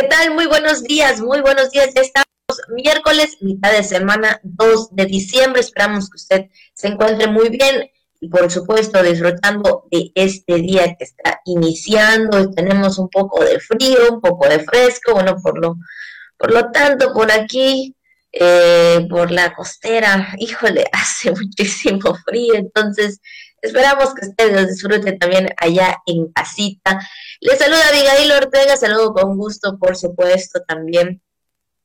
¿Qué tal? Muy buenos días, muy buenos días. Ya estamos miércoles, mitad de semana, 2 de diciembre. Esperamos que usted se encuentre muy bien y por supuesto disfrutando de este día que está iniciando. Tenemos un poco de frío, un poco de fresco, bueno, por lo, por lo tanto, por aquí, eh, por la costera, híjole, hace muchísimo frío, entonces esperamos que ustedes disfruten también allá en casita. Les saluda Abigail Ortega, saludo con gusto, por supuesto, también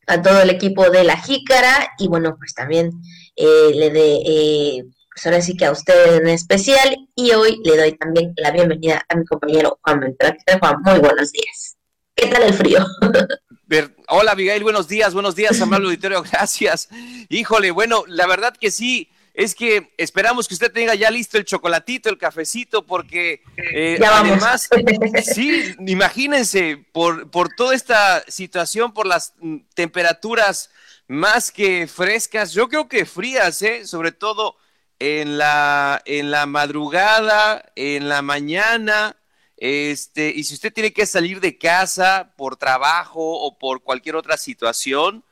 a todo el equipo de La Jícara y bueno, pues también eh, le de, eh, pues ahora sí que a usted en especial y hoy le doy también la bienvenida a mi compañero Juan Beltrán. Juan, muy buenos días. ¿Qué tal el frío? Hola Abigail, buenos días, buenos días, amable auditorio, gracias. Híjole, bueno, la verdad que sí, es que esperamos que usted tenga ya listo el chocolatito, el cafecito, porque eh, además, sí, imagínense, por, por toda esta situación, por las mm, temperaturas más que frescas, yo creo que frías, ¿eh? sobre todo en la, en la madrugada, en la mañana, este, y si usted tiene que salir de casa por trabajo o por cualquier otra situación,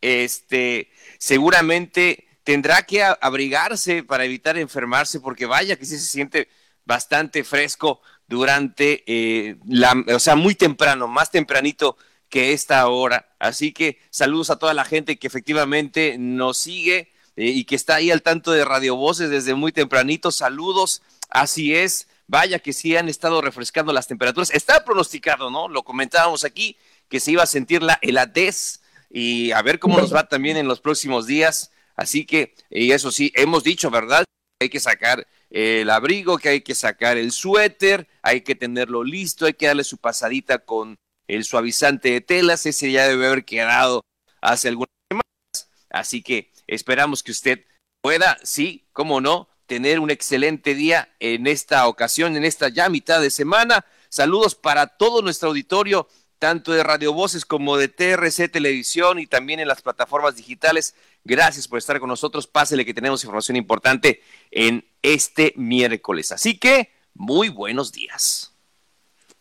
este, seguramente tendrá que abrigarse para evitar enfermarse, porque vaya que sí se siente bastante fresco durante eh, la, o sea, muy temprano, más tempranito que esta hora. Así que saludos a toda la gente que efectivamente nos sigue eh, y que está ahí al tanto de Radio Voces desde muy tempranito. Saludos, así es. Vaya que sí han estado refrescando las temperaturas. Está pronosticado, ¿no? Lo comentábamos aquí, que se iba a sentir la heladez y a ver cómo nos va también en los próximos días. Así que, y eso sí, hemos dicho, ¿verdad? Hay que sacar el abrigo, que hay que sacar el suéter, hay que tenerlo listo, hay que darle su pasadita con el suavizante de telas, ese ya debe haber quedado hace algunas semanas. Así que esperamos que usted pueda, sí, cómo no, tener un excelente día en esta ocasión, en esta ya mitad de semana. Saludos para todo nuestro auditorio tanto de Radio Voces como de TRC Televisión y también en las plataformas digitales. Gracias por estar con nosotros. Pásele que tenemos información importante en este miércoles. Así que, muy buenos días.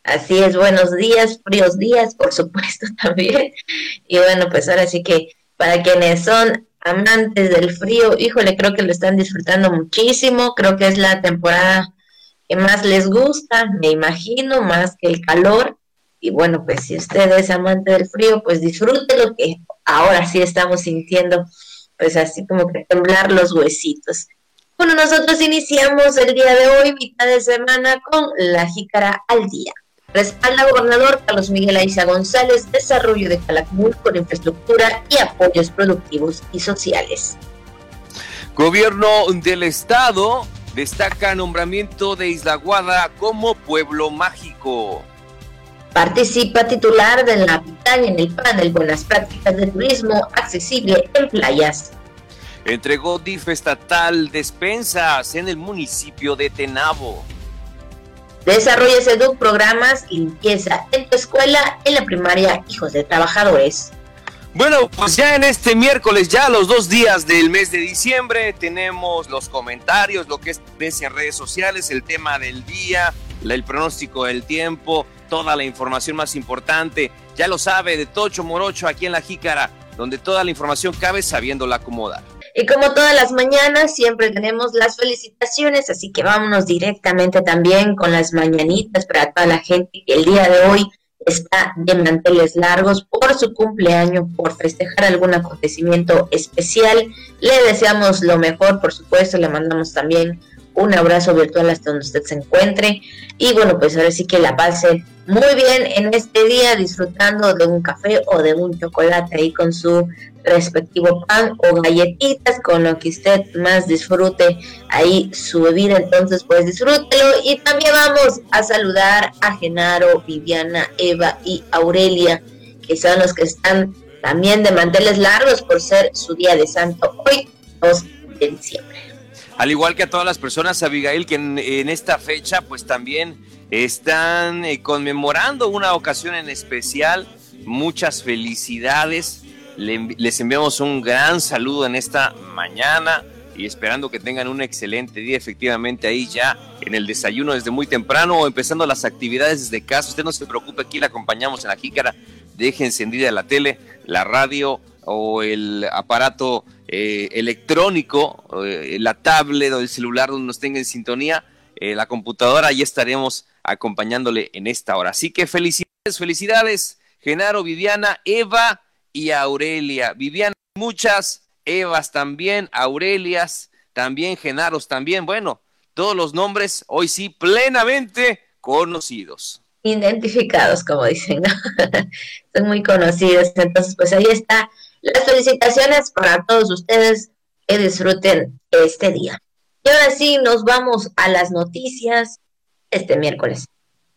Así es, buenos días, fríos días, por supuesto también. Y bueno, pues ahora sí que para quienes son amantes del frío, híjole, creo que lo están disfrutando muchísimo. Creo que es la temporada que más les gusta, me imagino, más que el calor. Y bueno, pues si usted es amante del frío, pues disfrute lo que ahora sí estamos sintiendo, pues así como que temblar los huesitos. Bueno, nosotros iniciamos el día de hoy, mitad de semana, con la jícara al día. Respalda gobernador Carlos Miguel Aiza González desarrollo de Calakmul con infraestructura y apoyos productivos y sociales. Gobierno del Estado destaca nombramiento de Isla Guada como pueblo mágico. Participa titular de la pitaña en el panel Buenas Prácticas de Turismo Accesible en Playas. Entregó DIF estatal despensas en el municipio de Tenabo. Desarrolla SEDUC programas limpieza en tu escuela, en la primaria Hijos de Trabajadores. Bueno, pues ya en este miércoles, ya los dos días del mes de diciembre, tenemos los comentarios, lo que es en redes sociales, el tema del día, el pronóstico del tiempo, toda la información más importante. Ya lo sabe, de Tocho Morocho aquí en La Jícara, donde toda la información cabe sabiéndola acomodar. Y como todas las mañanas, siempre tenemos las felicitaciones, así que vámonos directamente también con las mañanitas para toda la gente que el día de hoy está de manteles largos por su cumpleaños, por festejar algún acontecimiento especial. Le deseamos lo mejor, por supuesto, le mandamos también un abrazo virtual hasta donde usted se encuentre. Y bueno, pues ahora sí que la pase muy bien en este día, disfrutando de un café o de un chocolate ahí con su respectivo pan o galletitas, con lo que usted más disfrute ahí su bebida, entonces pues disfrútelo. Y también vamos a saludar a Genaro, Viviana, Eva y Aurelia, que son los que están también de manteles largos por ser su día de santo hoy, 2 de diciembre. Al igual que a todas las personas, Abigail, que en, esta fecha pues también están eh, conmemorando una ocasión en especial. Muchas felicidades. les enviamos un gran saludo en esta mañana y esperando que tengan un excelente día efectivamente ahí ya en el desayuno desde muy temprano o empezando las actividades desde casa. Usted no se preocupe, aquí la acompañamos en la jícara deje encendida la tele, la radio o el aparato eh, electrónico, eh, la tablet o el celular donde nos tenga en sintonía, eh, la computadora, ahí estaremos acompañándole en esta hora. Así que felicidades, felicidades, Genaro, Viviana, Eva y Aurelia. Viviana, muchas, Evas también, Aurelias también, Genaros también. Bueno, todos los nombres hoy sí plenamente conocidos. Identificados, como dicen, ¿no? Son muy conocidos. Entonces, pues ahí está. Las felicitaciones para todos ustedes que disfruten este día. Y ahora sí, nos vamos a las noticias este miércoles.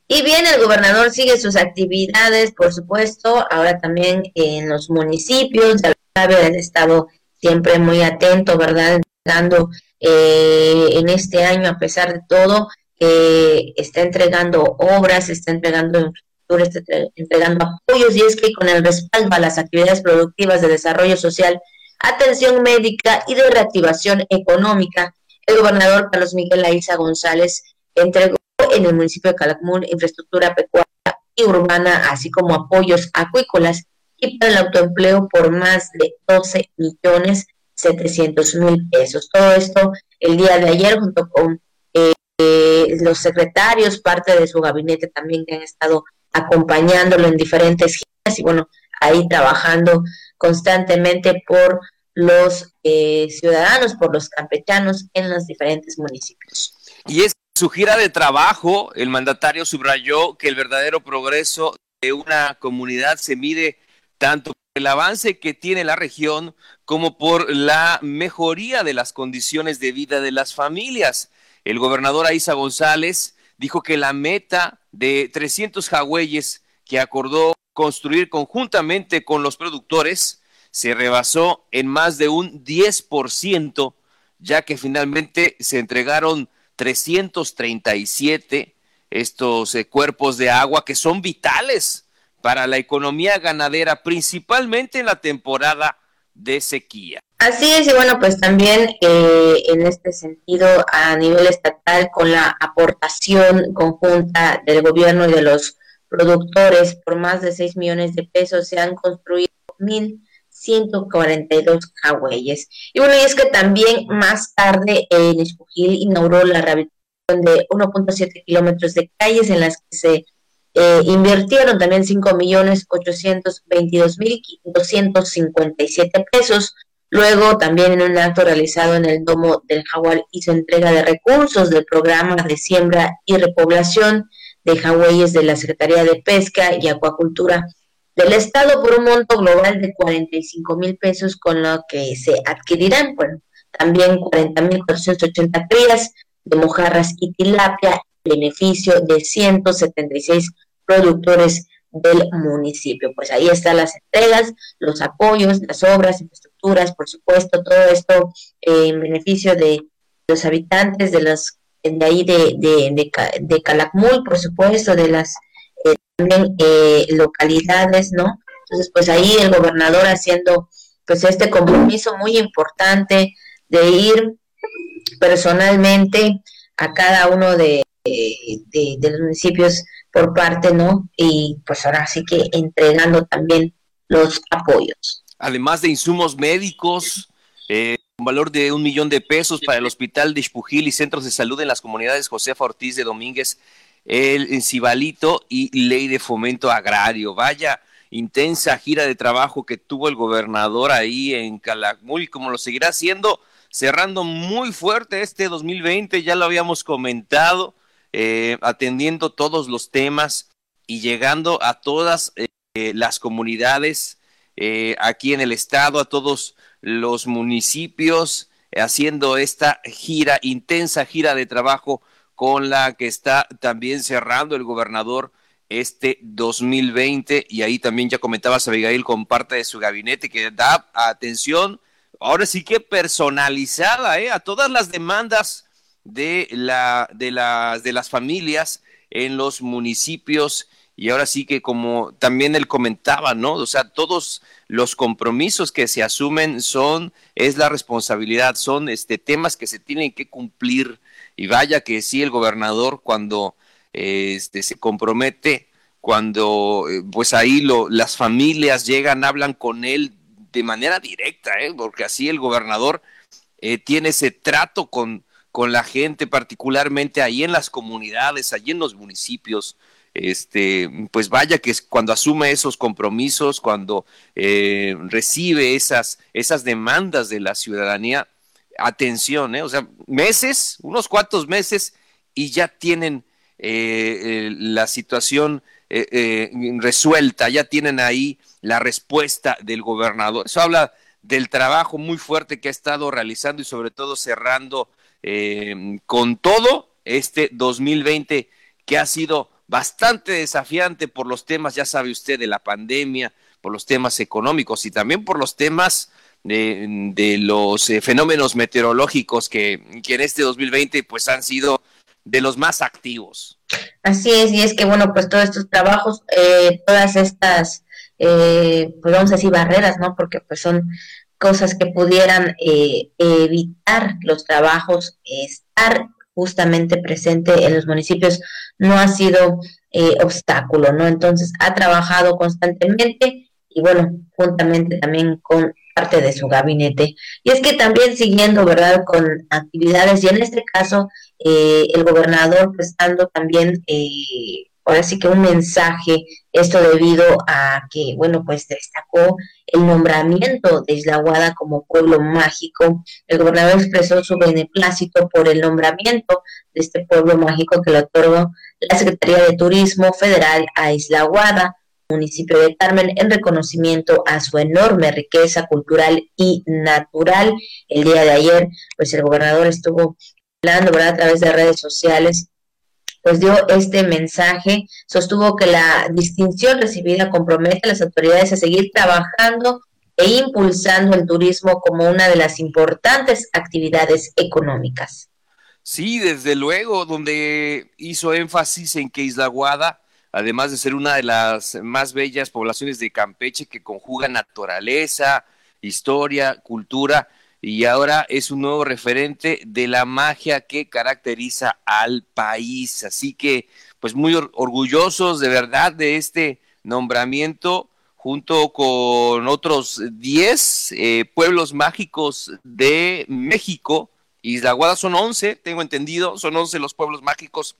Y bien, el gobernador sigue sus actividades, por supuesto, ahora también en los municipios, ya han estado siempre muy atento, ¿verdad? Dando eh, en este año, a pesar de todo, eh, está entregando obras, está entregando infraestructura, está entregando apoyos, y es que con el respaldo a las actividades productivas de desarrollo social, atención médica y de reactivación económica, el gobernador Carlos Miguel Aiza González entregó en el municipio de Calakmul infraestructura pecuaria y urbana, así como apoyos acuícolas y para el autoempleo por más de 12 millones 700 mil pesos. Todo esto el día de ayer junto con eh, los secretarios, parte de su gabinete también que han estado acompañándolo en diferentes giras y bueno, ahí trabajando constantemente por los eh, ciudadanos, por los campechanos en los diferentes municipios. Y es su gira de trabajo, el mandatario subrayó que el verdadero progreso de una comunidad se mide tanto por el avance que tiene la región como por la mejoría de las condiciones de vida de las familias. El gobernador Aiza González dijo que la meta de 300 jagüeyes que acordó construir conjuntamente con los productores se rebasó en más de un 10%, ya que finalmente se entregaron 337 estos eh, cuerpos de agua que son vitales para la economía ganadera, principalmente en la temporada de sequía. Así es, y bueno, pues también eh, en este sentido, a nivel estatal, con la aportación conjunta del gobierno y de los productores por más de 6 millones de pesos, se han construido 1.142 jagüeyes. Y bueno, y es que también más tarde en Escogil inauguró la rehabilitación de 1.7 kilómetros de calles en las que se eh, invirtieron también 5 millones 822 mil 257 pesos. Luego, también en un acto realizado en el Domo del Jaguar, hizo entrega de recursos del programa de siembra y repoblación de jagüeyes de la Secretaría de Pesca y Acuacultura del Estado por un monto global de 45 mil pesos, con lo que se adquirirán, bueno, también 40 mil 480 crías de mojarras y tilapia, beneficio de 176 productores del municipio. Pues ahí están las entregas, los apoyos, las obras, infraestructuras, por supuesto, todo esto en beneficio de los habitantes de los de ahí de, de, de, Calakmul, por supuesto, de las también eh, localidades, ¿no? Entonces, pues ahí el gobernador haciendo pues este compromiso muy importante de ir personalmente a cada uno de, de, los municipios por parte, ¿no? Y pues ahora sí que entregando también los apoyos. Además de insumos médicos, eh, un valor de un millón de pesos para el Hospital de Ispujil y Centros de Salud en las comunidades Josefa Ortiz de Domínguez, el Encibalito y Ley de Fomento Agrario. Vaya intensa gira de trabajo que tuvo el gobernador ahí en Calakmul, como lo seguirá haciendo, cerrando muy fuerte este 2020, ya lo habíamos comentado, eh, atendiendo todos los temas y llegando a todas eh, las comunidades eh, aquí en el estado, a todos los municipios haciendo esta gira, intensa gira de trabajo con la que está también cerrando el gobernador este 2020 y ahí también ya comentabas Abigail con parte de su gabinete que da atención ahora sí que personalizada ¿eh? a todas las demandas de la de las de las familias en los municipios y ahora sí que como también él comentaba, ¿no? O sea, todos los compromisos que se asumen son, es la responsabilidad, son este temas que se tienen que cumplir. Y vaya que sí, el gobernador cuando este, se compromete, cuando eh, pues ahí lo, las familias llegan, hablan con él de manera directa, ¿eh? porque así el gobernador eh, tiene ese trato con, con la gente, particularmente ahí en las comunidades, allí en los municipios. Este, pues vaya que cuando asume esos compromisos, cuando eh, recibe esas, esas demandas de la ciudadanía, atención, ¿eh? o sea, meses, unos cuantos meses, y ya tienen eh, la situación resuelta, ya tienen ahí la respuesta del gobernador. Eso habla del trabajo muy fuerte que ha estado realizando y sobre todo cerrando eh, con todo este 2020 que ha sido bastante desafiante por los temas, ya sabe usted, de la pandemia, por los temas económicos y también por los temas de, los eh, fenómenos meteorológicos que, que en este 2020 pues han sido de los más activos. Así es, y es que bueno, pues todos estos trabajos, eh, todas estas, eh, pues vamos a decir barreras, ¿no? Porque pues son cosas que pudieran eh, evitar los trabajos, estar justamente presente en los municipios, no ha sido eh, obstáculo, ¿no? Entonces ha trabajado constantemente y bueno, juntamente también con parte de su gabinete. Y es que también siguiendo, ¿verdad?, con actividades, y en este caso, eh, el gobernador prestando también eh, ahora sí que un mensaje, esto debido a que, bueno, pues destacó el nombramiento de Isla Guada como pueblo mágico. El gobernador expresó su beneplácito por el nombramiento de este pueblo mágico que le otorgó la Secretaría de Turismo Federal a Isla Guada, municipio de Carmen, en reconocimiento a su enorme riqueza cultural y natural. El día de ayer, pues el gobernador estuvo hablando, a través de redes sociales pues dio este mensaje, sostuvo que la distinción recibida compromete a las autoridades a seguir trabajando e impulsando el turismo como una de las importantes actividades económicas. Sí, desde luego, donde hizo énfasis en que Isla Guada, además de ser una de las más bellas poblaciones de Campeche que conjuga naturaleza, historia, cultura, y ahora es un nuevo referente de la magia que caracteriza al país. Así que, pues muy orgullosos de verdad de este nombramiento junto con otros 10 eh, pueblos mágicos de México. Isla Guada son 11, tengo entendido, son 11 los pueblos mágicos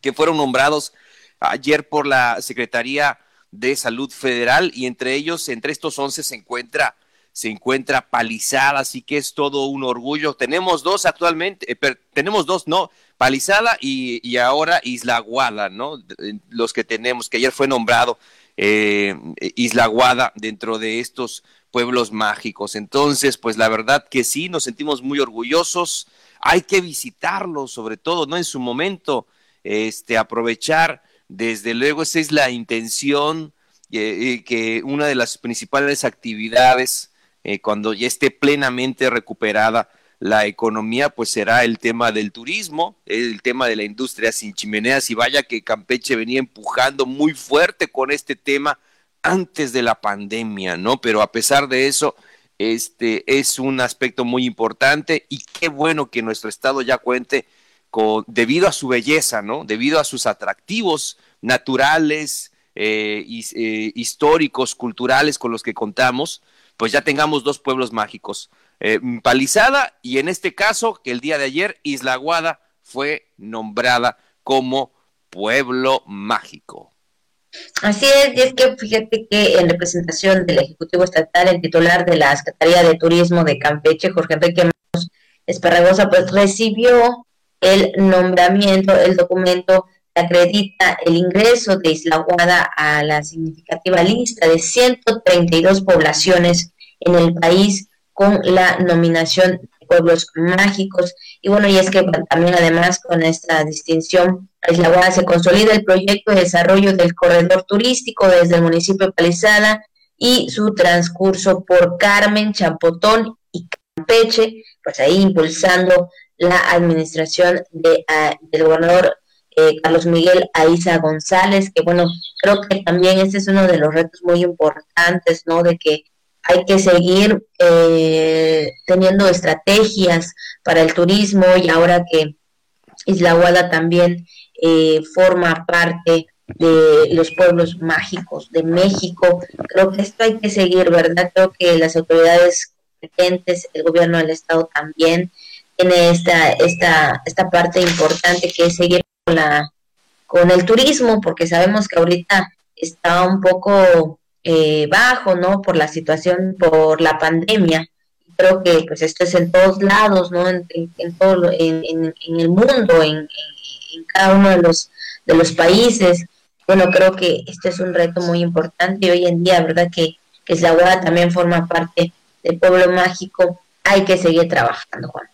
que fueron nombrados ayer por la Secretaría de Salud Federal y entre ellos, entre estos 11 se encuentra se encuentra Palizada, así que es todo un orgullo. Tenemos dos actualmente, eh, tenemos dos, ¿no? Palizada y, ahora Isla Guada, ¿no? Los que tenemos, que ayer fue nombrado eh, Isla Guada dentro de estos pueblos mágicos. Entonces, pues la verdad que sí, nos sentimos muy orgullosos. Hay que visitarlos, sobre todo, ¿no? En su momento, este, aprovechar, desde luego, esa es la intención, eh, que una de las principales actividades eh, cuando ya esté plenamente recuperada la economía, pues será el tema del turismo, el tema de la industria sin chimeneas y vaya que Campeche venía empujando muy fuerte con este tema antes de la pandemia, ¿no? Pero a pesar de eso, este es un aspecto muy importante y qué bueno que nuestro estado ya cuente debido a su belleza, ¿no? Debido a sus atractivos naturales, eh, eh, históricos, culturales con los que contamos, pues ya tengamos dos pueblos mágicos, eh, Palizada y en este caso, que el día de ayer Isla Guada fue nombrada como pueblo mágico. Así es, y es que fíjate que en representación del Ejecutivo Estatal, el titular de la Secretaría de Turismo de Campeche, Jorge Enrique Esparragosa, pues recibió el nombramiento, el documento acredita el ingreso de Isla Guada a la significativa lista de 132 poblaciones en el país con la nominación de pueblos mágicos. Y bueno, y es que también además con esta distinción, Isla Guada se consolida el proyecto de desarrollo del corredor turístico desde el municipio de Palizada y su transcurso por Carmen, Champotón y Campeche, pues ahí impulsando la administración de, ah, del gobernador eh, Carlos Miguel Aiza González, que bueno, creo que también ese es uno de los retos muy importantes, ¿no? De que hay que seguir eh, teniendo estrategias para el turismo y ahora que Isla Guada también eh, forma parte de los pueblos mágicos de México. Creo que esto hay que seguir, ¿verdad? Creo que las autoridades competentes, el gobierno del Estado también, tiene esta, esta, esta parte importante que es seguir con, la, con el turismo, porque sabemos que ahorita está un poco eh, bajo, ¿no? Por la situación, por la pandemia. Creo que pues esto es en todos lados, ¿no? En, todo, en, en, el mundo, en, cada uno de los, de los países. Bueno, creo que este es un reto muy importante y hoy en día, ¿verdad? Que, que Guada también forma parte del pueblo mágico. Hay que seguir trabajando, Juan.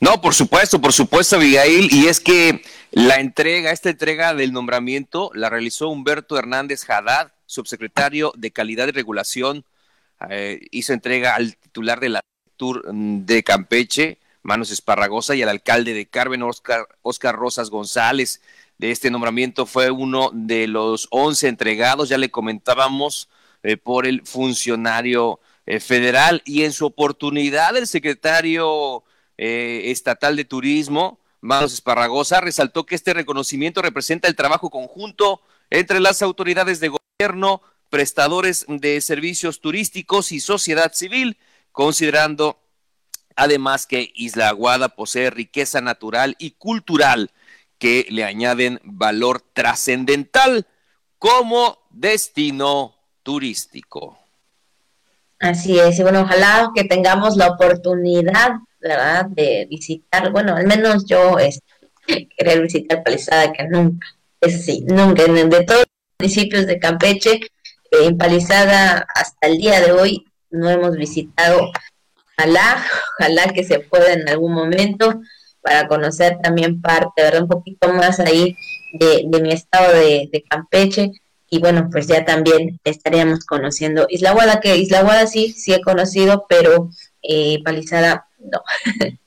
No, por supuesto, por supuesto, Abigail. Y es que la entrega, esta entrega del nombramiento, la realizó Humberto Hernández Haddad, subsecretario de Calidad y Regulación. Eh, hizo entrega al titular de la Tour de Campeche, Manos Esparragosa, y al alcalde de Carmen, Oscar, Oscar Rosas González. De este nombramiento fue uno de los once entregados, ya le comentábamos, eh, por el funcionario eh, federal. Y en su oportunidad, el secretario eh, estatal de Turismo, Manos Esparragosa, resaltó que este reconocimiento representa el trabajo conjunto entre las autoridades de gobierno, prestadores de servicios turísticos y sociedad civil, considerando además que Isla Aguada posee riqueza natural y cultural que le añaden valor trascendental como destino turístico. Así es, y bueno, ojalá que tengamos la oportunidad ¿verdad? De visitar, bueno, al menos yo es, querer visitar Palizada que nunca, es sí, nunca, de todos los municipios de Campeche, eh, en Palizada hasta el día de hoy no hemos visitado, ojalá, ojalá que se pueda en algún momento para conocer también parte, ¿verdad? Un poquito más ahí de, mi estado de, de Campeche y bueno, pues ya también estaríamos conociendo Isla Guada, que Isla Guada sí, sí he conocido, pero eh, Palizada no.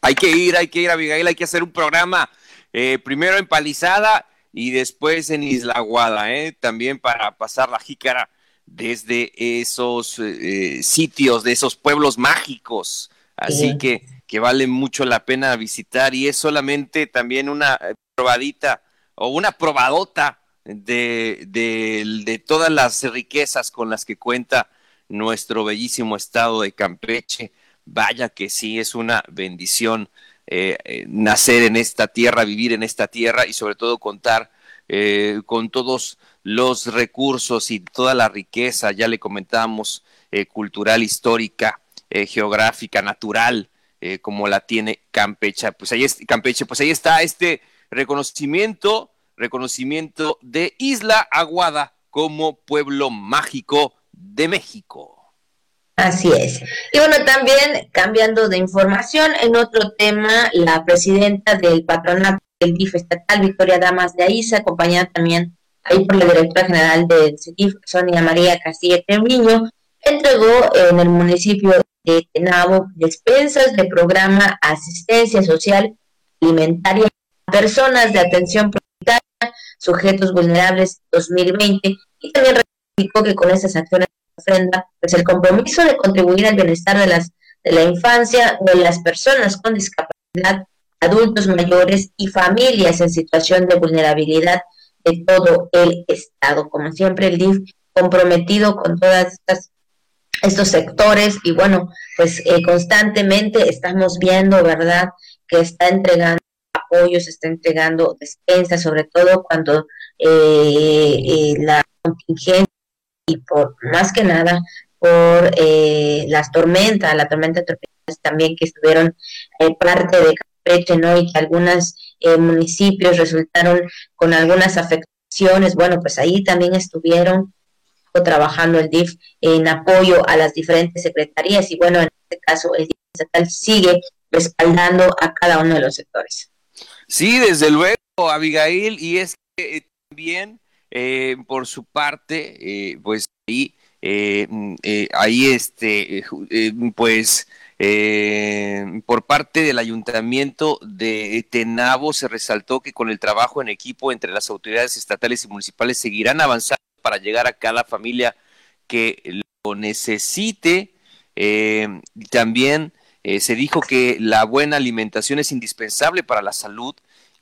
hay que ir, hay que ir, Abigail, hay que hacer un programa eh, primero en Palizada y después en Isla Guada, ¿eh? también para pasar la jícara desde esos eh, sitios, de esos pueblos mágicos. Así que, que vale mucho la pena visitar y es solamente también una probadita o una probadota de, de, de todas las riquezas con las que cuenta nuestro bellísimo estado de Campeche. Vaya que sí, es una bendición eh, eh, nacer en esta tierra, vivir en esta tierra y sobre todo contar eh, con todos los recursos y toda la riqueza, ya le comentamos, cultural, histórica, geográfica, natural, como la tiene Campeche. Pues ahí Campeche, pues ahí está este reconocimiento, reconocimiento de Isla Aguada como pueblo mágico de México. Así es. Y bueno, también cambiando de información, en otro tema, la presidenta del patronato del DIF estatal, Victoria Damas de Aiza, acompañada también ahí por la directora general del CIDIF, Sonia María Castilla Treviño, entregó en el municipio de Tenabo despensas de programa Asistencia Social Alimentaria a personas de atención prioritaria, sujetos vulnerables 2020, y también que con esas acciones ofrenda pues el compromiso de contribuir al bienestar de las de la infancia de las personas con discapacidad, adultos mayores y familias en situación de vulnerabilidad de todo el estado. Como siempre el DIF comprometido con todas estas estos sectores y bueno, pues eh, constantemente estamos viendo, ¿verdad?, que está entregando apoyos, está entregando despensa, sobre todo cuando eh, eh, la contingencia y por más que nada por eh, las tormentas, la tormenta tormentas también que estuvieron eh, parte de Campeche, ¿no? Y que algunos eh, municipios resultaron con algunas afectaciones, bueno, pues ahí también estuvieron trabajando el DIF en apoyo a las diferentes secretarías y bueno, en este caso el DIF estatal sigue respaldando a cada uno de los sectores. Sí, desde luego, Abigail, y es que también eh, por su parte, eh, pues ahí, eh, mm, ahí este, pues por parte del ayuntamiento de Tenabo se resaltó que con el trabajo en equipo entre las autoridades estatales y municipales seguirán avanzando para llegar a cada familia que lo necesite. también se dijo que la buena alimentación es indispensable para la salud,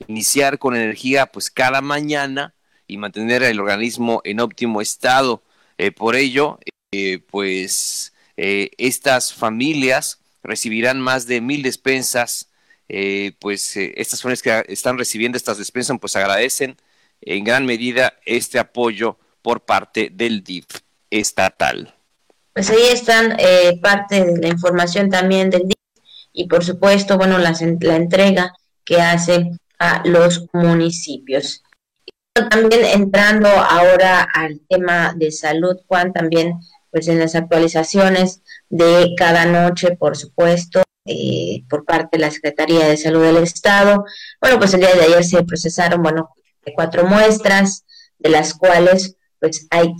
iniciar con energía pues cada mañana y mantener el organismo en óptimo estado. Eh, por ello, eh, pues estas familias recibirán más de mil despensas. pues estas familias que están recibiendo estas despensas, pues agradecen en gran medida este apoyo por parte del DIF estatal. Pues ahí están parte de la información también del DIF y por supuesto, bueno, la, la entrega que hace a los municipios. También entrando ahora al tema de salud, Juan, también pues en las actualizaciones de cada noche, por supuesto, eh, por parte de la Secretaría de Salud del Estado. Bueno, pues el día de ayer se procesaron, bueno, cuatro muestras, de las cuales pues hay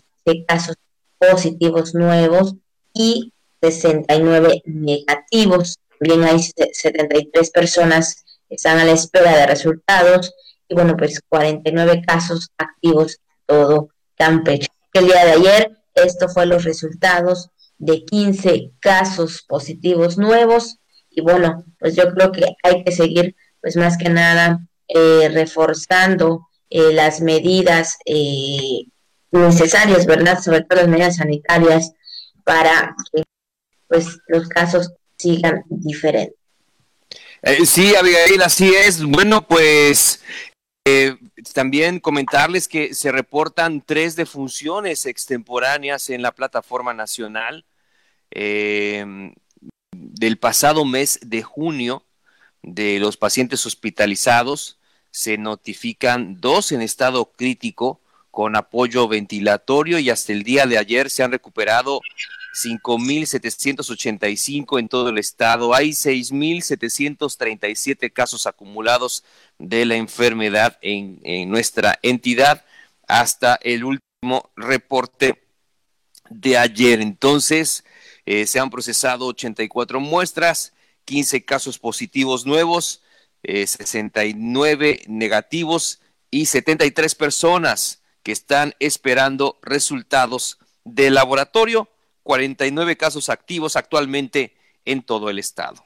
casos positivos nuevos y 69 negativos. También hay 73 personas están a la espera de resultados y bueno, pues 49 casos activos todo Campeche. El día de ayer, esto fue los resultados de 15 casos positivos nuevos y bueno, pues yo creo que hay que seguir pues más que nada eh, reforzando eh, las medidas eh, necesarias, ¿verdad? Sobre todo las medidas sanitarias para que pues los casos sigan diferentes. Sí, Abigail, así es. Bueno, pues eh, también comentarles que se reportan tres defunciones extemporáneas en la plataforma nacional em, del pasado mes de junio de los pacientes hospitalizados. Se notifican dos en estado crítico con apoyo ventilatorio y hasta el día de ayer se han recuperado 5.785 en todo el estado. Hay 6.737 casos acumulados de la enfermedad en, nuestra entidad hasta el último reporte de ayer. Entonces, eh, se han procesado 84 muestras, 15 casos positivos nuevos, 69 eh, negativos y 73 personas que están esperando resultados de laboratorio 49 casos activos actualmente en todo el estado.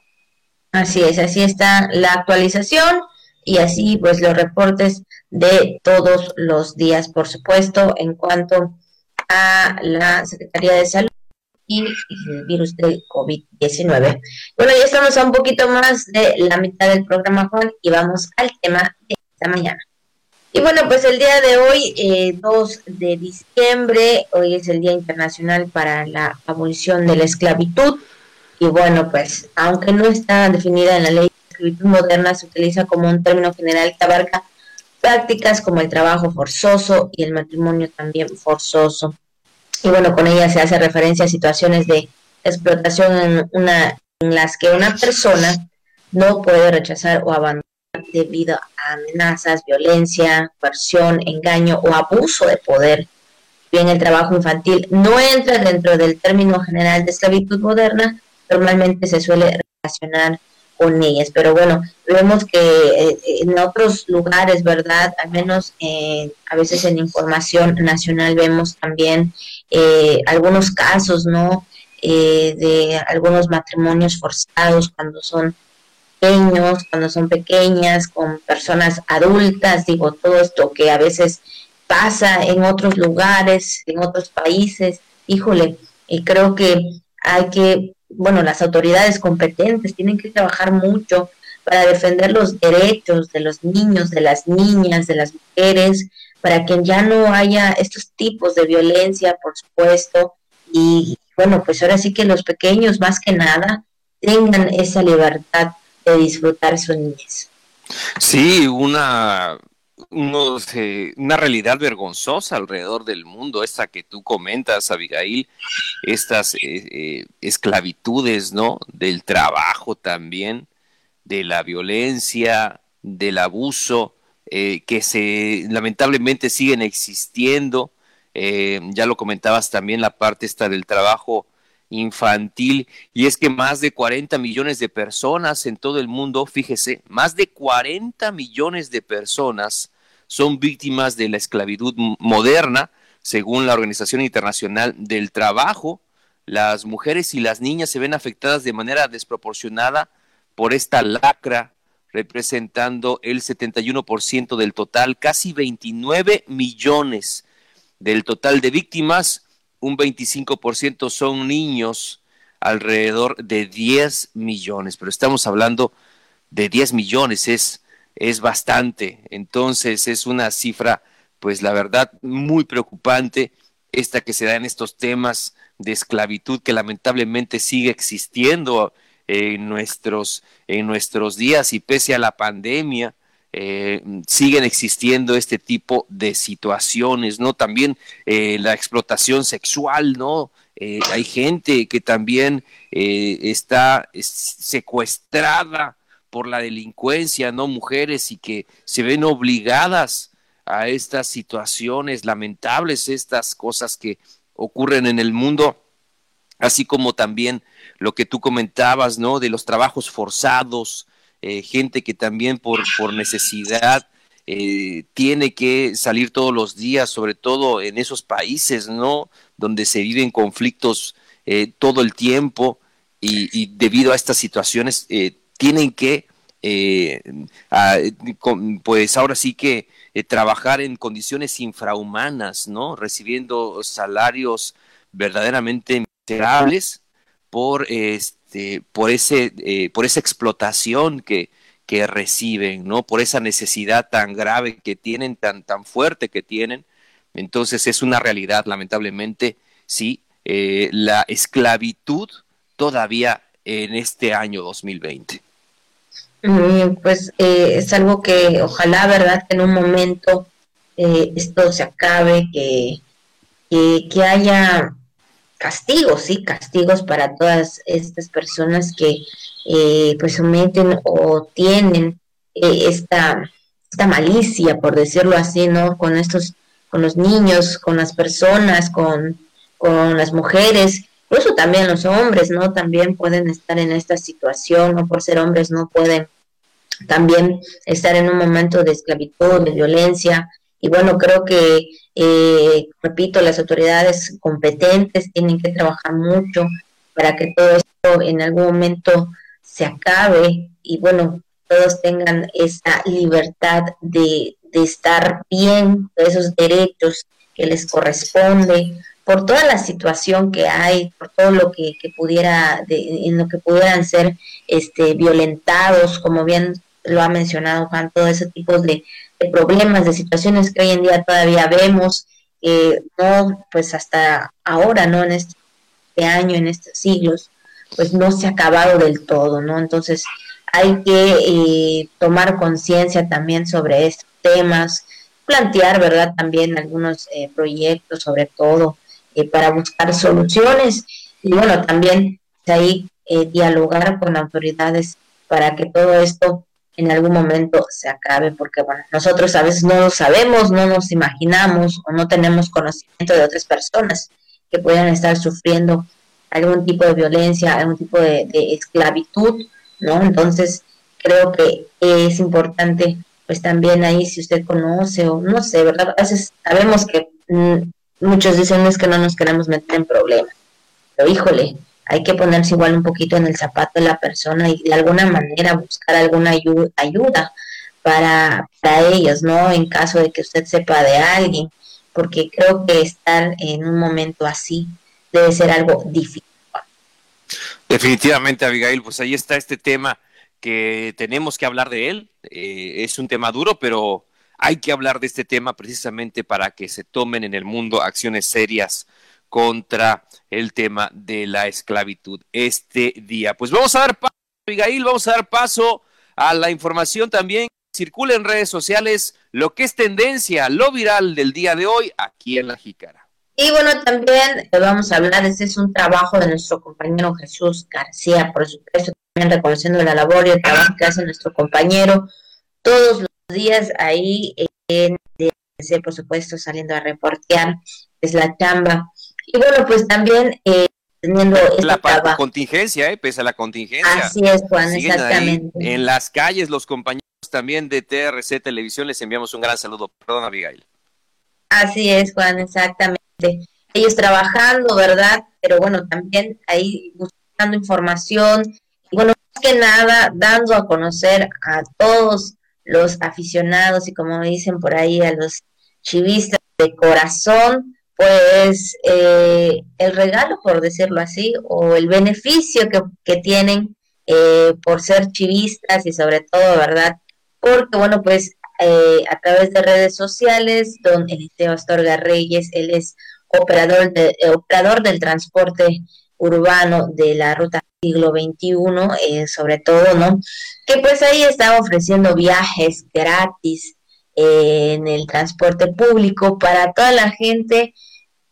Así es, así está la actualización y así pues los reportes de todos los días, por supuesto, en cuanto a la Secretaría de Salud y el virus del COVID-19. Bueno, ya estamos a un poquito más de la mitad del programa, Juan, y vamos al tema de esta mañana. Y bueno, pues el día de hoy, eh, 2 de diciembre, hoy es el Día Internacional para la Abolición de la Esclavitud. Y bueno, pues aunque no está definida en la ley de esclavitud moderna, se utiliza como un término general que abarca prácticas como el trabajo forzoso y el matrimonio también forzoso. Y bueno, con ella se hace referencia a situaciones de explotación en, una, en las que una persona no puede rechazar o abandonar debido a amenazas, violencia, coerción, engaño o abuso de poder. Bien, el trabajo infantil no entra dentro del término general de esclavitud moderna, normalmente se suele relacionar con ellas, pero bueno, vemos que eh, en otros lugares, ¿verdad? Al menos eh, a veces en información nacional vemos también eh, algunos casos, ¿no? de algunos matrimonios forzados cuando son pequeños, cuando son pequeñas, con personas adultas, digo, todo esto que a veces pasa en otros lugares, en otros países, híjole, y creo que hay que, bueno, las autoridades competentes tienen que trabajar mucho para defender los derechos de los niños, de las niñas, de las mujeres, para que ya no haya estos tipos de violencia, por supuesto, y bueno, pues ahora sí que los pequeños más que nada tengan esa libertad de disfrutar su niñez. Sí, una, una realidad vergonzosa alrededor del mundo, esta que tú comentas, Abigail, estas eh, eh, esclavitudes, ¿no? Del trabajo también, de la violencia, del abuso, eh, que se lamentablemente siguen existiendo. ya lo comentabas también la parte esta del trabajo infantil y es que más de 40 millones de personas en todo el mundo, fíjese, más de 40 millones de personas son víctimas de la esclavitud moderna, según la Organización Internacional del Trabajo. Las mujeres y las niñas se ven afectadas de manera desproporcionada por esta lacra representando el 71% del total, casi 29 millones del total de víctimas, un 25% son niños, alrededor de 10 millones, pero estamos hablando de 10 millones, es, es bastante, entonces es una cifra, pues la verdad, muy preocupante, esta que se da en estos temas de esclavitud que lamentablemente sigue existiendo en nuestros, en nuestros días y pese a la pandemia, eh, siguen existiendo este tipo de situaciones, ¿no? También eh, la explotación sexual, ¿no? Eh, hay gente que también está secuestrada por la delincuencia, ¿no? Mujeres y que se ven obligadas a estas situaciones lamentables, estas cosas que ocurren en el mundo, así como también lo que tú comentabas, ¿no? De los trabajos forzados, eh, gente que también por, por necesidad eh, tiene que salir todos los días, sobre todo en esos países, ¿no? Donde se viven conflictos eh, todo el tiempo y, debido a estas situaciones tienen que, pues ahora sí que trabajar en condiciones infrahumanas, ¿no? Recibiendo salarios verdaderamente miserables por este por ese eh, por esa explotación que, que reciben no por esa necesidad tan grave que tienen tan tan fuerte que tienen. Entonces es una realidad lamentablemente sí eh, la esclavitud todavía en este año 2020 mm, pues eh, es algo que ojalá verdad que en un momento esto se acabe que, que haya castigos, sí, castigos para todas estas personas que eh, pues someten o tienen eh, esta, esta malicia, por decirlo así, ¿no? Con estos, con los niños, con las personas, con, con las mujeres, incluso también los hombres, ¿no? También pueden estar en esta situación, no por ser hombres no pueden también estar en un momento de esclavitud, de violencia, y bueno, creo que eh, repito, las autoridades competentes tienen que trabajar mucho para que todo esto en algún momento se acabe y bueno, todos tengan esa libertad de, estar bien, de esos derechos que les corresponde, por toda la situación que hay, por todo lo que, pudiera, en lo que pudieran ser este, violentados, como bien lo ha mencionado Juan, todo ese tipo de, problemas, de situaciones que hoy en día todavía vemos, eh, no, pues hasta ahora, ¿no? En este año, en estos siglos, pues no se ha acabado del todo, ¿no? Entonces hay que eh, tomar conciencia también sobre estos temas, plantear, ¿verdad? También algunos eh, proyectos, sobre todo, para buscar soluciones y bueno, también ahí dialogar con autoridades para que todo esto en algún momento se acabe, porque bueno, nosotros a veces no lo sabemos, no nos imaginamos o no tenemos conocimiento de otras personas que puedan estar sufriendo algún tipo de violencia, algún tipo de, esclavitud, ¿no? Entonces, creo que es importante, pues también ahí, si usted conoce o no sé, ¿verdad? A veces sabemos que mm, muchos dicen es que no nos queremos meter en problemas, pero híjole, hay que ponerse igual un poquito en el zapato de la persona y de alguna manera buscar alguna ayuda, para, para ellos, ¿no? En caso de que usted sepa de alguien, porque creo que estar en un momento así debe ser algo difícil. Definitivamente, Abigail, pues ahí está este tema que tenemos que hablar de él. Eh, es un tema duro, pero hay que hablar de este tema precisamente para que se tomen en el mundo acciones serias contra el tema de la esclavitud este día. Pues vamos a dar paso, Abigail, vamos a dar paso a la información también. Circula en redes sociales lo que es tendencia, lo viral del día de hoy aquí en La Jícara. Y bueno, también vamos a hablar, este es un trabajo de nuestro compañero Jesús García, por supuesto, también reconociendo la labor y el trabajo que hace nuestro compañero todos los días ahí en por supuesto, saliendo a reportear, es la chamba y bueno, pues también eh, teniendo la contingencia, ¿eh? pese a la contingencia. Así es, Juan, exactamente. en las calles, los compañeros también de TRC Televisión, les enviamos un gran saludo. Perdón, Abigail. Así es, Juan, exactamente. Ellos trabajando, ¿verdad? Pero bueno, también ahí buscando información. Y bueno, que nada dando a conocer a todos los aficionados y como dicen por ahí a los chivistas de corazón, pues eh, el regalo, por decirlo así, o el beneficio que, que tienen eh, por ser chivistas y sobre todo, ¿verdad? Porque, bueno, pues eh, a través de redes sociales, don Eliseo Astorga Reyes, él es operador, de, operador del transporte urbano de la ruta siglo XXI, eh, sobre todo, ¿no? Que pues ahí está ofreciendo viajes gratis eh, en el transporte público para toda la gente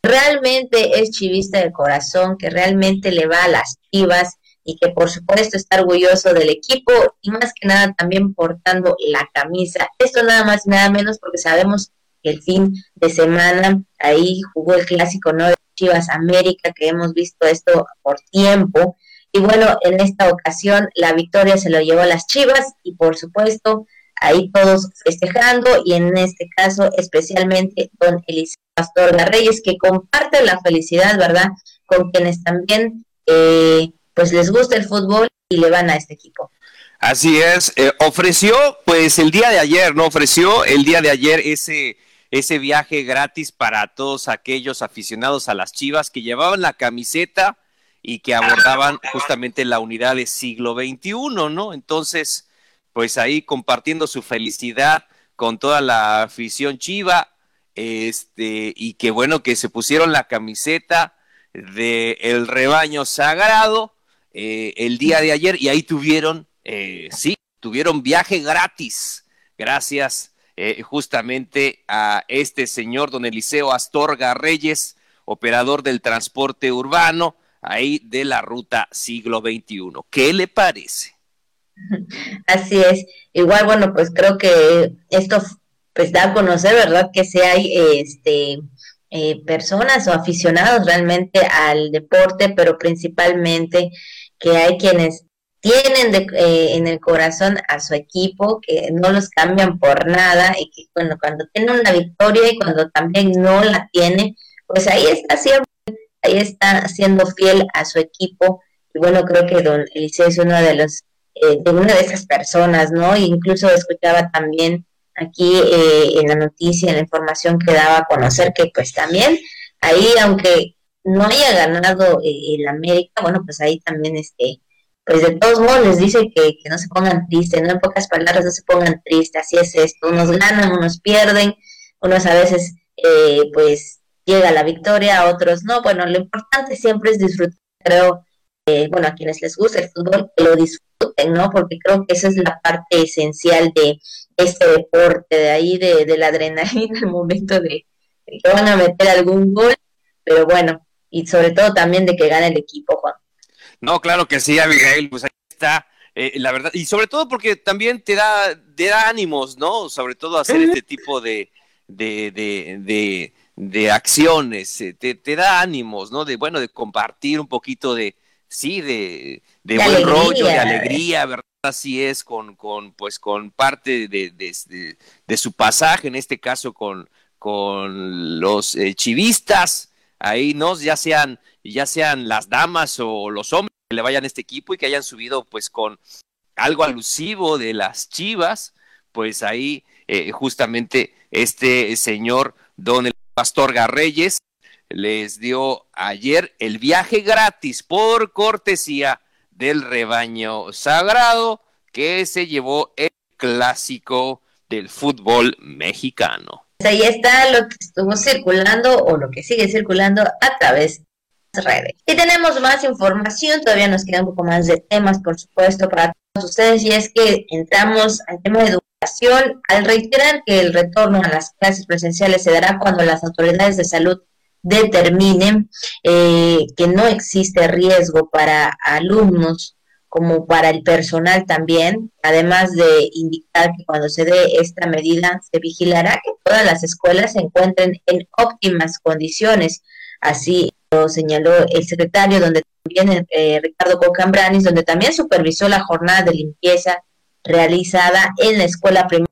realmente es chivista de corazón, que realmente le va a las chivas y que por supuesto está orgulloso del equipo y más que nada también portando la camisa. Esto nada más y nada menos porque sabemos que el fin de semana ahí jugó el clásico no de Chivas América, que hemos visto esto por tiempo. Y bueno, en esta ocasión la victoria se lo llevó a las Chivas y por supuesto ahí todos festejando y en este caso especialmente don Eliseo Pastor Reyes que comparte la felicidad, ¿verdad? Con quienes también eh, pues les gusta el fútbol y le van a este equipo. Así es, eh, ofreció pues el día de ayer, ¿no? Ofreció el día de ayer ese ese viaje gratis para todos aquellos aficionados a las Chivas que llevaban la camiseta y que abordaban justamente la unidad de siglo XXI, ¿no? Entonces, pues ahí compartiendo su felicidad con toda la afición chiva, este, y que bueno que se pusieron la camiseta de el rebaño sagrado eh, el día de ayer y ahí tuvieron, eh, sí, tuvieron viaje gratis, gracias eh, justamente a este señor, don Eliseo Astorga Reyes, operador del transporte urbano, ahí de la ruta siglo XXI. ¿Qué le parece? Así es. Igual, bueno, pues creo que esto pues da a conocer, ¿verdad? Que si hay este eh, personas o aficionados realmente al deporte, pero principalmente que hay quienes tienen eh, en el corazón a su equipo, que no los cambian por nada y que bueno, cuando tiene una victoria y cuando también no la tiene, pues ahí está siempre, ahí está siendo fiel a su equipo. Y bueno, creo que don Eliseo es uno de los, eh, de una de esas personas, ¿no? Incluso escuchaba también aquí eh, en la noticia, en la información que daba a conocer que pues también ahí, aunque no haya ganado el América, bueno, pues ahí también este pues de todos modos les dice que, no se pongan tristes, ¿no? En pocas palabras, no se pongan tristes, así es esto, unos ganan, unos pierden, unos a veces, eh, pues, llega la victoria, otros no, bueno, lo importante siempre es disfrutar, creo, eh, bueno, a quienes les gusta el fútbol, que lo disfruten, ¿no? Porque creo que esa es la parte esencial de este deporte, de ahí, de, de la adrenalina, el momento de, de que van a meter algún gol, pero bueno, y sobre todo también de que gane el equipo, Juan. No, claro que sí, Abigail, pues ahí está. Eh, la verdad, y sobre todo porque también te da, te da ánimos, ¿no? Sobre todo hacer este tipo de, de, de, de, acciones, eh, te, te, da ánimos, ¿no? De, bueno, de compartir un poquito de, sí, de, de, buen rollo, de alegría, ¿verdad? Así es, con, con, pues, con parte de, de, de, su pasaje, en este caso con, con los eh, chivistas, ahí, ¿no? Ya sean, ya sean las damas o los hombres que le vayan a este equipo y que hayan subido pues con algo alusivo de las chivas, pues ahí eh, justamente este señor don el pastor Garreyes les dio ayer el viaje gratis por cortesía del rebaño sagrado que se llevó el clásico del fútbol mexicano. Pues ahí está lo que estuvo circulando o lo que sigue circulando a través de las redes. Y tenemos más información, todavía nos queda un poco más de temas, por supuesto, para todos ustedes, y es que entramos al tema de educación al reiterar que el retorno a las clases presenciales se dará cuando las autoridades de salud determinen eh, que no existe riesgo para alumnos como para el personal también, además de indicar que cuando se dé esta medida se vigilará que todas las escuelas se encuentren en óptimas condiciones. Así lo señaló el secretario, donde también eh, Ricardo Cocambranis, donde también supervisó la jornada de limpieza realizada en la escuela primaria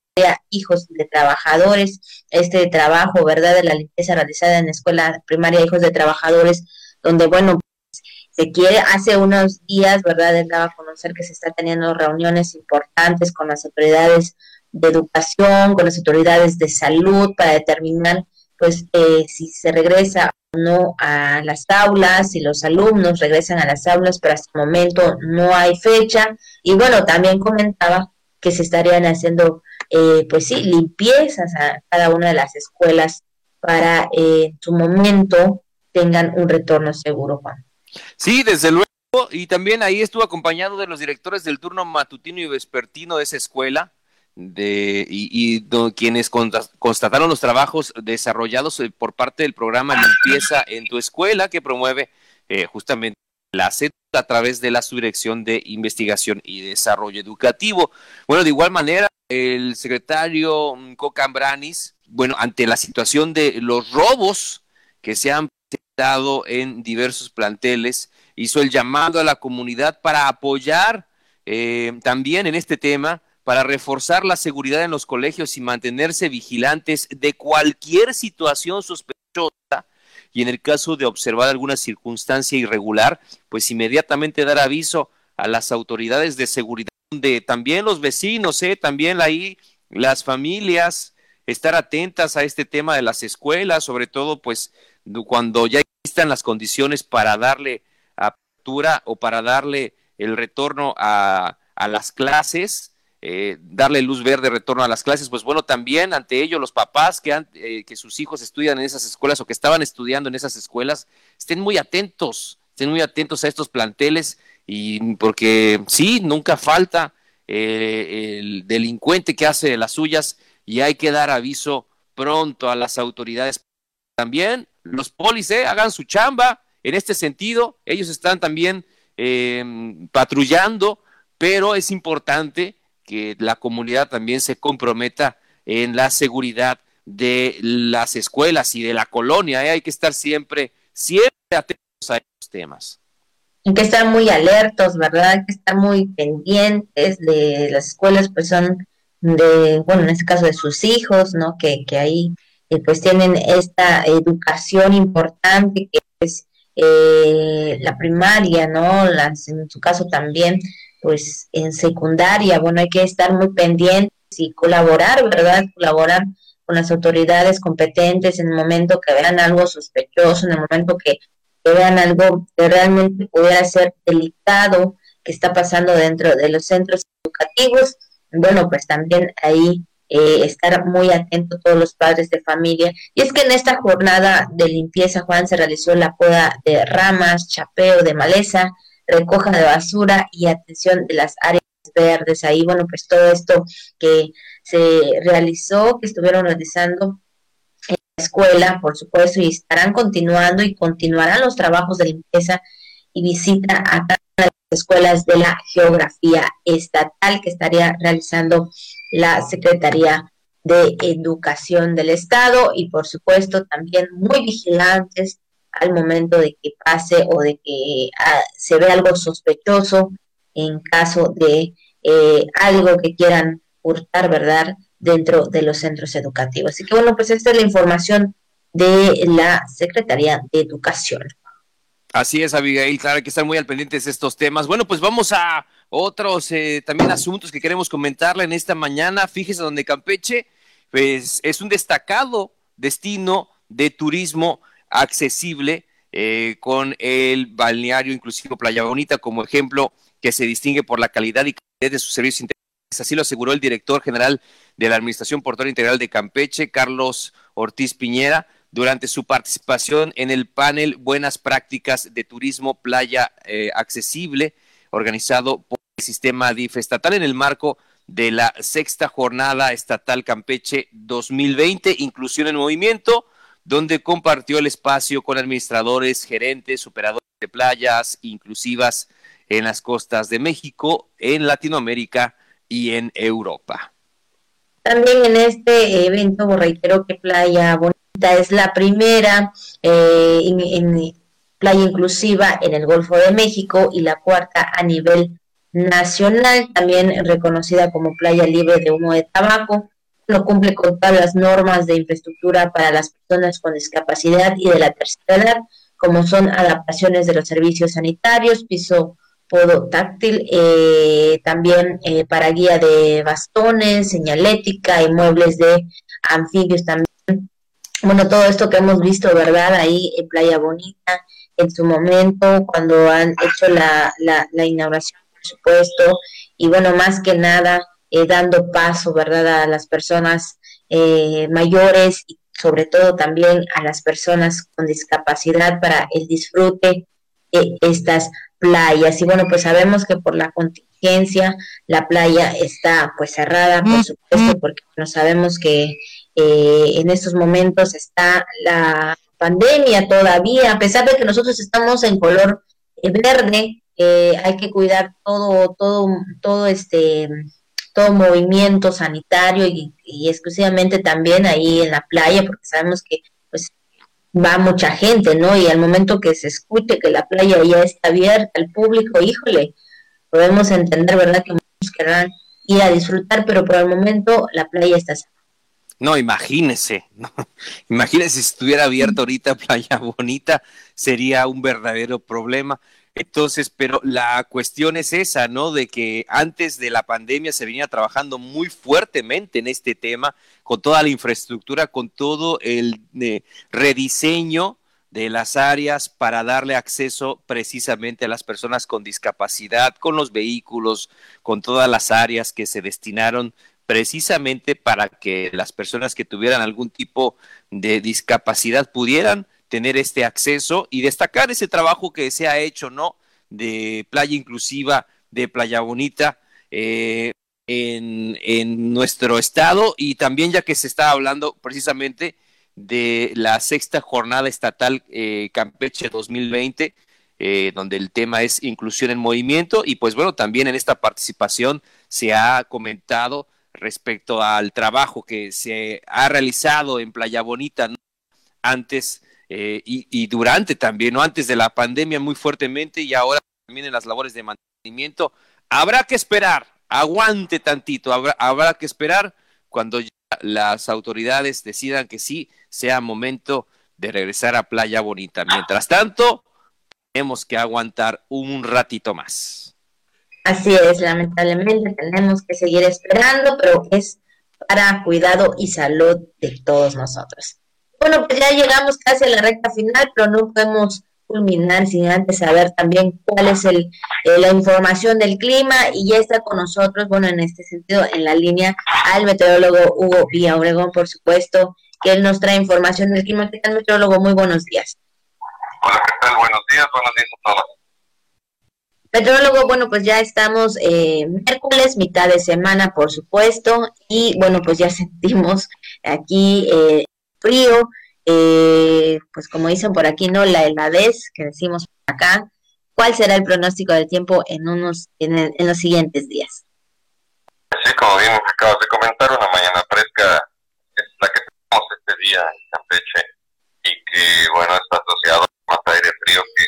Hijos de Trabajadores. Este trabajo, ¿verdad?, de la limpieza realizada en la escuela primaria Hijos de Trabajadores, donde, bueno, se quiere, hace unos días, ¿verdad? Él daba a conocer que se está teniendo reuniones importantes con las autoridades de educación, con las autoridades de salud para determinar pues eh, si se regresa o no a las aulas, si los alumnos regresan a las aulas, pero hasta el momento no hay fecha. Y bueno, también comentaba que se estarían haciendo, eh, pues sí, limpiezas a cada una de las escuelas para eh, en su momento tengan un retorno seguro, Juan. Sí, desde luego, y también ahí estuvo acompañado de los directores del turno matutino y vespertino de esa escuela, de, y, quienes constataron los trabajos desarrollados eh, por parte del programa Limpieza en tu escuela, que promueve eh, justamente la CET a través de la Subdirección de Investigación y Desarrollo Educativo. Bueno, de igual manera, el secretario mm, Cocambranis, bueno, ante la situación de los robos que se han presentado en diversos planteles, hizo el llamado a la comunidad para apoyar eh, también en este tema para reforzar la seguridad en los colegios y mantenerse vigilantes de cualquier situación sospechosa y en el caso de observar alguna circunstancia irregular, pues inmediatamente dar aviso a las autoridades de seguridad, de también los vecinos, ¿eh? también ahí las familias, estar atentas a este tema de las escuelas, sobre todo pues cuando ya existan las condiciones para darle apertura o para darle el retorno a, las clases, eh, darle luz verde, retorno a las clases, pues bueno, también ante ello los papás que, eh, que sus hijos estudian en esas escuelas o que estaban estudiando en esas escuelas, estén muy atentos, estén muy atentos a estos planteles y porque sí, nunca falta eh, el delincuente que hace las suyas y hay que dar aviso pronto a las autoridades. También los polis hagan su chamba en este sentido, ellos están también patrullando, pero es importante que la comunidad también se comprometa en la seguridad de las escuelas y de la colonia. ¿eh? Hay que estar siempre, siempre atentos a estos temas. Hay que estar muy alertos, ¿verdad? Hay que estar muy pendientes de las escuelas, pues son de, bueno, en este caso de sus hijos, ¿no? Que, que ahí eh, pues tienen esta educación importante que es eh, la primaria, ¿no? Las, en su caso también pues en secundaria, bueno, hay que estar muy pendientes y colaborar, ¿verdad? Colaborar con las autoridades competentes en el momento que vean algo sospechoso, en el momento que, vean algo que realmente pudiera ser delicado que está pasando dentro de los centros educativos. Bueno, pues también ahí eh, estar muy atentos todos los padres de familia. Y es que en esta jornada de limpieza, Juan, se realizó la poda de ramas, chapeo de maleza, recoja de basura y atención de las áreas verdes. Ahí, bueno, pues todo esto que se realizó, que estuvieron realizando escuela, por supuesto, y estarán continuando y continuarán los trabajos de limpieza y visita a cada de las escuelas de la geografía estatal que estaría realizando la Secretaría de Educación del Estado y por supuesto también muy vigilantes al momento de que pase o de que ah, se ve algo sospechoso en caso de eh, algo que quieran hurtar, ¿verdad?, dentro de los centros educativos. Así que bueno, pues esta es la información de la Secretaría de Educación. Así es, Abigail, claro, que estar muy al pendientes de estos temas. Bueno, pues vamos a otros eh, también asuntos que queremos comentarle en esta mañana. Fíjese donde Campeche, pues es un destacado destino de turismo accesible eh, con el balneario inclusivo Playa Bonita como ejemplo que se distingue por la calidad y calidad de sus servicios. Así lo aseguró el director general de la Administración Portuaria Integral de Campeche, Carlos Ortiz Piñera, durante su participación en el panel Buenas Prácticas de Turismo Playa eh, Accesible, organizado por el sistema DIF estatal en el marco de la sexta jornada estatal Campeche 2020, Inclusión en Movimiento, donde compartió el espacio con administradores, gerentes, operadores de playas inclusivas en las costas de México, en Latinoamérica y en Europa. También en este evento, reitero que Playa Bonita es la primera eh, playa inclusiva en el Golfo de México y la cuarta a nivel nacional, también reconocida como playa libre de humo de tabaco no cumple con todas las normas de infraestructura para las personas con discapacidad y de la tercera edad, como son adaptaciones de los servicios sanitarios, piso podo táctil, eh, también eh, para guía de bastones, señalética y muebles de anfibios también. Bueno, todo esto que hemos visto, ¿verdad? Ahí en Playa Bonita, en su momento, cuando han hecho la, la, la inauguración, por supuesto, y bueno, más que nada, eh, dando paso, ¿verdad?, a las personas mayores y sobre todo también a las personas con discapacidad para el disfrute de estas playas. Y bueno, pues sabemos que por la contingencia la playa está pues cerrada, por supuesto, porque no sabemos que eh, en estos momentos está la pandemia todavía, a pesar de que nosotros estamos en color eh, verde, eh, hay que cuidar todo, todo, todo este todo movimiento sanitario y, exclusivamente también ahí en la playa, porque sabemos que va mucha gente, ¿no? Y al momento que se escuche que la playa ya está abierta al público, híjole, podemos entender, ¿verdad? Que muchos querrán ir a disfrutar, pero por el momento la playa está no, imagínese, no, imagínese si estuviera abierta ahorita Playa Bonita, sería un verdadero problema. Entonces, pero la cuestión es esa, ¿no? De que antes de la pandemia se venía trabajando muy fuertemente en este tema, con toda la infraestructura, con todo el eh, rediseño de las áreas para darle acceso precisamente a las personas con discapacidad, con los vehículos, con todas las áreas que se destinaron precisamente para que las personas que tuvieran algún tipo de discapacidad pudieran tener este acceso y destacar ese trabajo que se ha hecho, ¿no? De playa inclusiva, de playa bonita eh, en, nuestro estado y también ya que se está hablando precisamente de la sexta jornada estatal eh, Campeche 2020, eh, donde el tema es inclusión en movimiento y pues bueno, también en esta participación se ha comentado respecto al trabajo que se ha realizado en Playa Bonita antes eh, y, durante también, ¿no? Antes de la pandemia muy fuertemente y ahora también en las labores de mantenimiento. Habrá que esperar, aguante tantito, habrá, habrá que esperar cuando ya las autoridades decidan que sí sea momento de regresar a Playa Bonita. Mientras tanto, tenemos que aguantar un ratito más. Así es, lamentablemente tenemos que seguir esperando, pero es para cuidado y salud de todos nosotros. Bueno, pues ya llegamos casi a la recta final, pero no podemos culminar sin antes saber también cuál es el, eh, la información del clima y ya está con nosotros, bueno, en este sentido, en la línea al meteorólogo Hugo Villa Obregón, por supuesto, que él nos trae información del clima. ¿Qué tal, meteorólogo? Muy buenos días. Hola, ¿qué tal? Buenos días, buenos días a todos. Meteorólogo, bueno, pues ya estamos eh, miércoles, mitad de semana, por supuesto, y bueno, pues ya sentimos aquí eh, frío, eh, pues como dicen por aquí, ¿no? La heladez que decimos acá. ¿Cuál será el pronóstico del tiempo en unos en, los siguientes días? Sí, como bien acabas de comentar, una mañana fresca es la que tenemos este día en Campeche y que, bueno, está asociado más aire frío que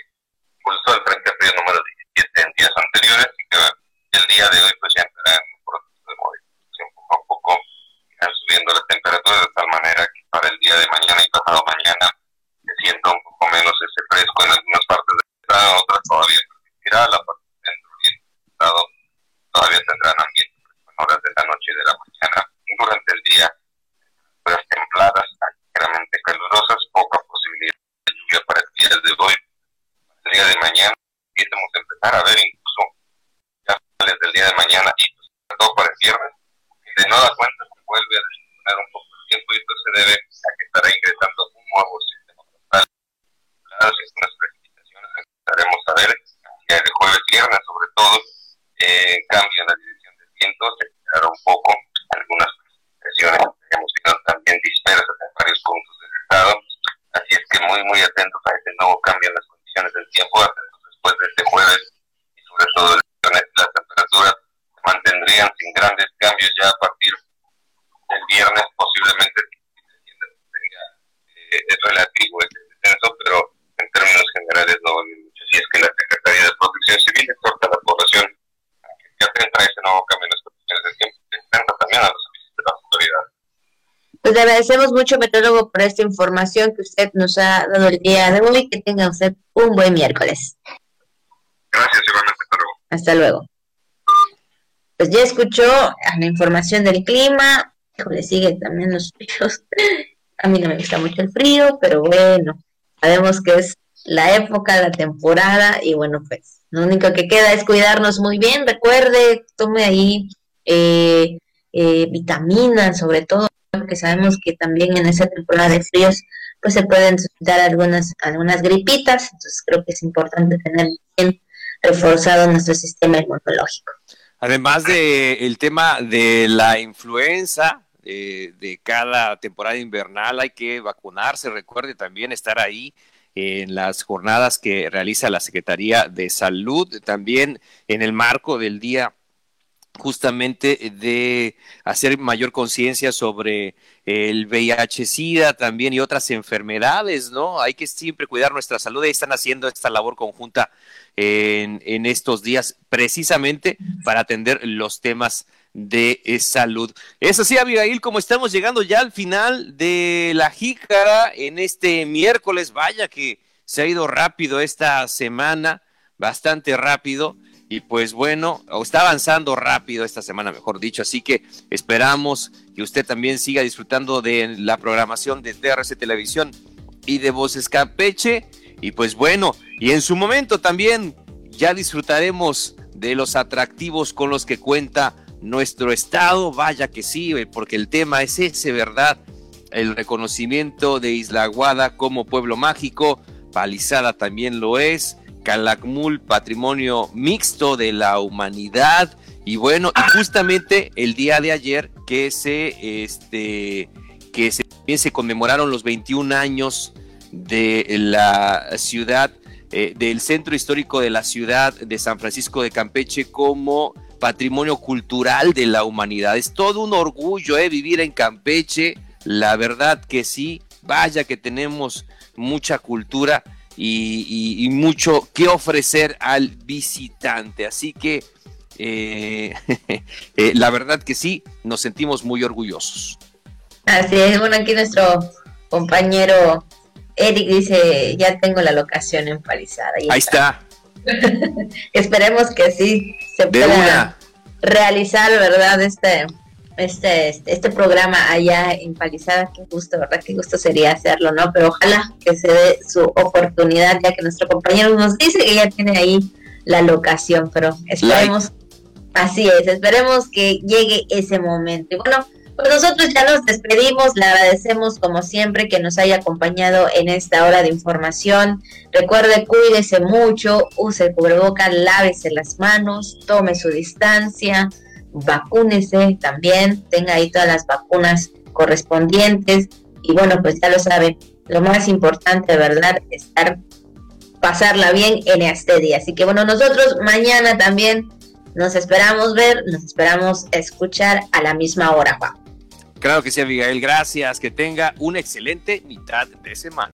impulsó el Frente Frío número 17 en días anteriores y que el día de hoy pues ya entrará en un proceso de modificación poco a poco, irán subiendo las temperaturas de tal manera que para el día de mañana y pasado mañana se sienta un poco menos ese fresco en algunas partes del estado, otras todavía persistirá, la parte centro y el estado todavía tendrán ambiente en horas de la noche y de la mañana. Durante el día, temperaturas templadas, ligeramente calurosas, poca posibilidad de lluvia para el día de hoy. el día de mañana, empiezamos a empezar a ver incluso ya desde el día de mañana y pues, todo para el viernes, y de nueva cuenta se vuelve a disminuir un poco tiempo y esto se debe a que estará ingresando un nuevo sistema frontal. Claro, si unas precipitaciones empezaremos a ver el jueves viernes sobre todo eh, cambio en la dirección del viento, se quedará un poco algunas precipitaciones hemos visto también dispersas en varios puntos del estado, así es que muy muy atentos a este nuevo cambio en las condiciones del tiempo, atentos después de este jueves y sobre todo el viernes las temperaturas se mantendrían sin grandes cambios ya a partir el viernes posiblemente tenga eh, es relativo este descenso, pero en términos generales no va mucho. Si es que la Secretaría de Protección Civil exhorta a la población a que atenta a ese nuevo cambio en las condiciones del tiempo, atenta también a los servicios de las autoridades. pues le agradecemos mucho, meteorólogo, por esta información que usted nos ha dado el día de hoy. Que tenga usted un buen miércoles. Gracias, igualmente. Hasta luego. Pues ya escuchó la información del clima. Le sigue también los fríos. A mí no me gusta mucho el frío, pero bueno, sabemos que es la época, la temporada y bueno, pues lo único que queda es cuidarnos muy bien. Recuerde, tome ahí eh, eh, vitaminas, sobre todo, porque sabemos que también en esa temporada de fríos pues se pueden dar algunas, algunas gripitas, entonces creo que es importante tener bien reforzado nuestro sistema inmunológico. Además de el tema de la influenza, eh, de cada temporada invernal hay que vacunarse, recuerde también estar ahí en las jornadas que realiza la Secretaría de Salud, también en el marco del Día justamente de hacer mayor conciencia sobre el VIH-Sida también y otras enfermedades, ¿no? Hay que siempre cuidar nuestra salud y están haciendo esta labor conjunta en, en estos días precisamente para atender los temas de salud. Es así, Abigail, como estamos llegando ya al final de la jícara en este miércoles, vaya que se ha ido rápido esta semana, bastante rápido. Y pues bueno, está avanzando rápido esta semana, mejor dicho. Así que esperamos que usted también siga disfrutando de la programación de TRC Televisión y de Voces Campeche. Y pues bueno, y en su momento también ya disfrutaremos de los atractivos con los que cuenta nuestro estado. Vaya que sí, porque el tema es ese, ¿verdad? El reconocimiento de Isla Aguada como pueblo mágico. Palizada también lo es. Calakmul, patrimonio mixto de la humanidad. Y bueno, y justamente el día de ayer que se, este, que se, se conmemoraron los 21 años de la ciudad, eh, del centro histórico de la ciudad de San Francisco de Campeche como patrimonio cultural de la humanidad. Es todo un orgullo eh, vivir en Campeche, la verdad que sí, vaya que tenemos mucha cultura y, mucho que ofrecer al visitante. Así que eh, eh, la verdad que sí, nos sentimos muy orgullosos. Así es, bueno, aquí nuestro compañero Eric dice, ya tengo la locación empalizada. Ahí está. Esperemos que sí se pueda realizar, ¿verdad? Este, este, este, este, programa allá en Palizada, qué gusto, ¿verdad? Qué gusto sería hacerlo, ¿no? Pero ojalá que se dé su oportunidad, ya que nuestro compañero nos dice que ya tiene ahí la locación, pero esperemos, así es, esperemos que llegue ese momento. Y bueno, pues nosotros ya nos despedimos, le agradecemos como siempre que nos haya acompañado en esta hora de información. Recuerde, cuídese mucho, use el cubrebocas, lávese las manos, tome su distancia vacúnese también, tenga ahí todas las vacunas correspondientes y bueno, pues ya lo saben, lo más importante, verdad, es estar, pasarla bien en este día. Así que bueno, nosotros mañana también nos esperamos ver, nos esperamos escuchar a la misma hora, Juan. Claro que sí, Abigail, gracias, que tenga una excelente mitad de semana.